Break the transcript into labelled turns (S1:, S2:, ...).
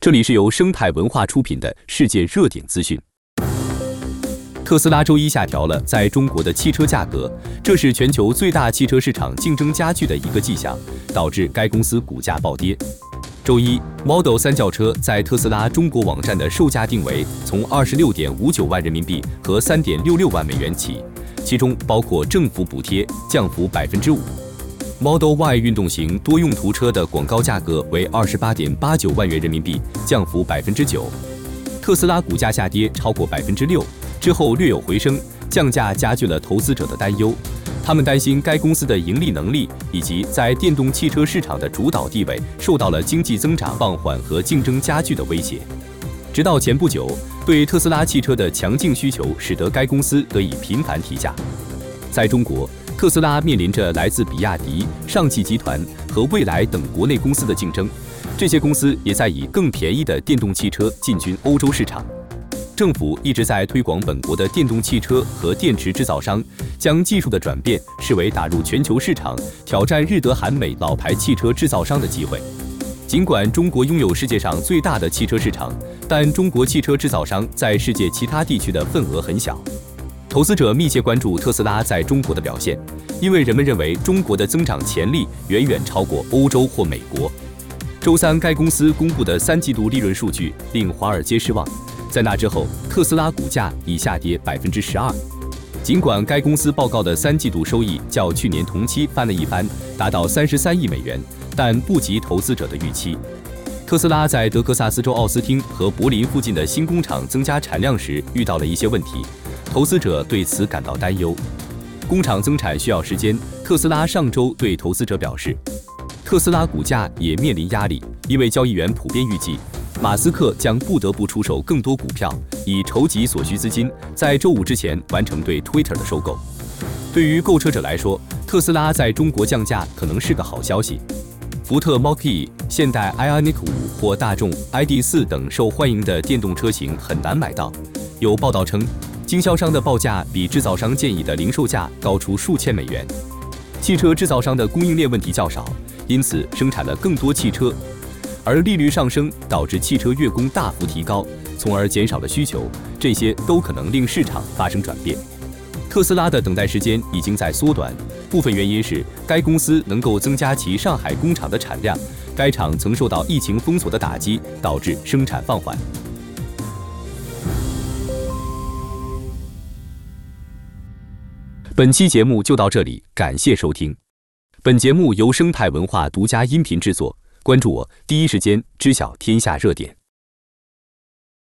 S1: 这里是由生态文化出品的世界热点资讯。特斯拉周一下调了在中国的汽车价格，这是全球最大汽车市场竞争加剧的一个迹象，导致该公司股价暴跌。周一，Model 3轿车在特斯拉中国网站的售价定为从二十六点五九万人民币和三点六六万美元起，其中包括政府补贴，降幅百分之五。Model Y 运动型多用途车的广告价格为二十八点八九万元人民币，降幅百分之九。特斯拉股价下跌超过百分之六，之后略有回升，降价加剧了投资者的担忧。他们担心该公司的盈利能力以及在电动汽车市场的主导地位受到了经济增长放缓和竞争加剧的威胁。直到前不久，对特斯拉汽车的强劲需求使得该公司得以频繁提价。在中国，特斯拉面临着来自比亚迪、上汽集团和蔚来等国内公司的竞争，这些公司也在以更便宜的电动汽车进军欧洲市场。政府一直在推广本国的电动汽车和电池制造商，将技术的转变视为打入全球市场、挑战日德韩美老牌汽车制造商的机会。尽管中国拥有世界上最大的汽车市场，但中国汽车制造商在世界其他地区的份额很小。投资者密切关注特斯拉在中国的表现，因为人们认为中国的增长潜力远远超过欧洲或美国。周三，该公司公布的三季度利润数据令华尔街失望。在那之后，特斯拉股价已下跌百分之十二。尽管该公司报告的三季度收益较去年同期翻了一番，达到三十三亿美元，但不及投资者的预期。特斯拉在德克萨斯州奥斯汀和柏林附近的新工厂增加产量时遇到了一些问题，投资者对此感到担忧。工厂增产需要时间，特斯拉上周对投资者表示，特斯拉股价也面临压力，因为交易员普遍预计。马斯克将不得不出售更多股票，以筹集所需资金，在周五之前完成对 Twitter 的收购。对于购车者来说，特斯拉在中国降价可能是个好消息。福特 Mach-E、现代 Ioniq 5或大众 ID.4 等受欢迎的电动车型很难买到。有报道称，经销商的报价比制造商建议的零售价高出数千美元。汽车制造商的供应链问题较少，因此生产了更多汽车。而利率上升导致汽车月供大幅提高，从而减少了需求，这些都可能令市场发生转变。特斯拉的等待时间已经在缩短，部分原因是该公司能够增加其上海工厂的产量，该厂曾受到疫情封锁的打击，导致生产放缓。本期节目就到这里，感谢收听。本节目由生态文化独家音频制作。关注我，第一时间知晓天下热点。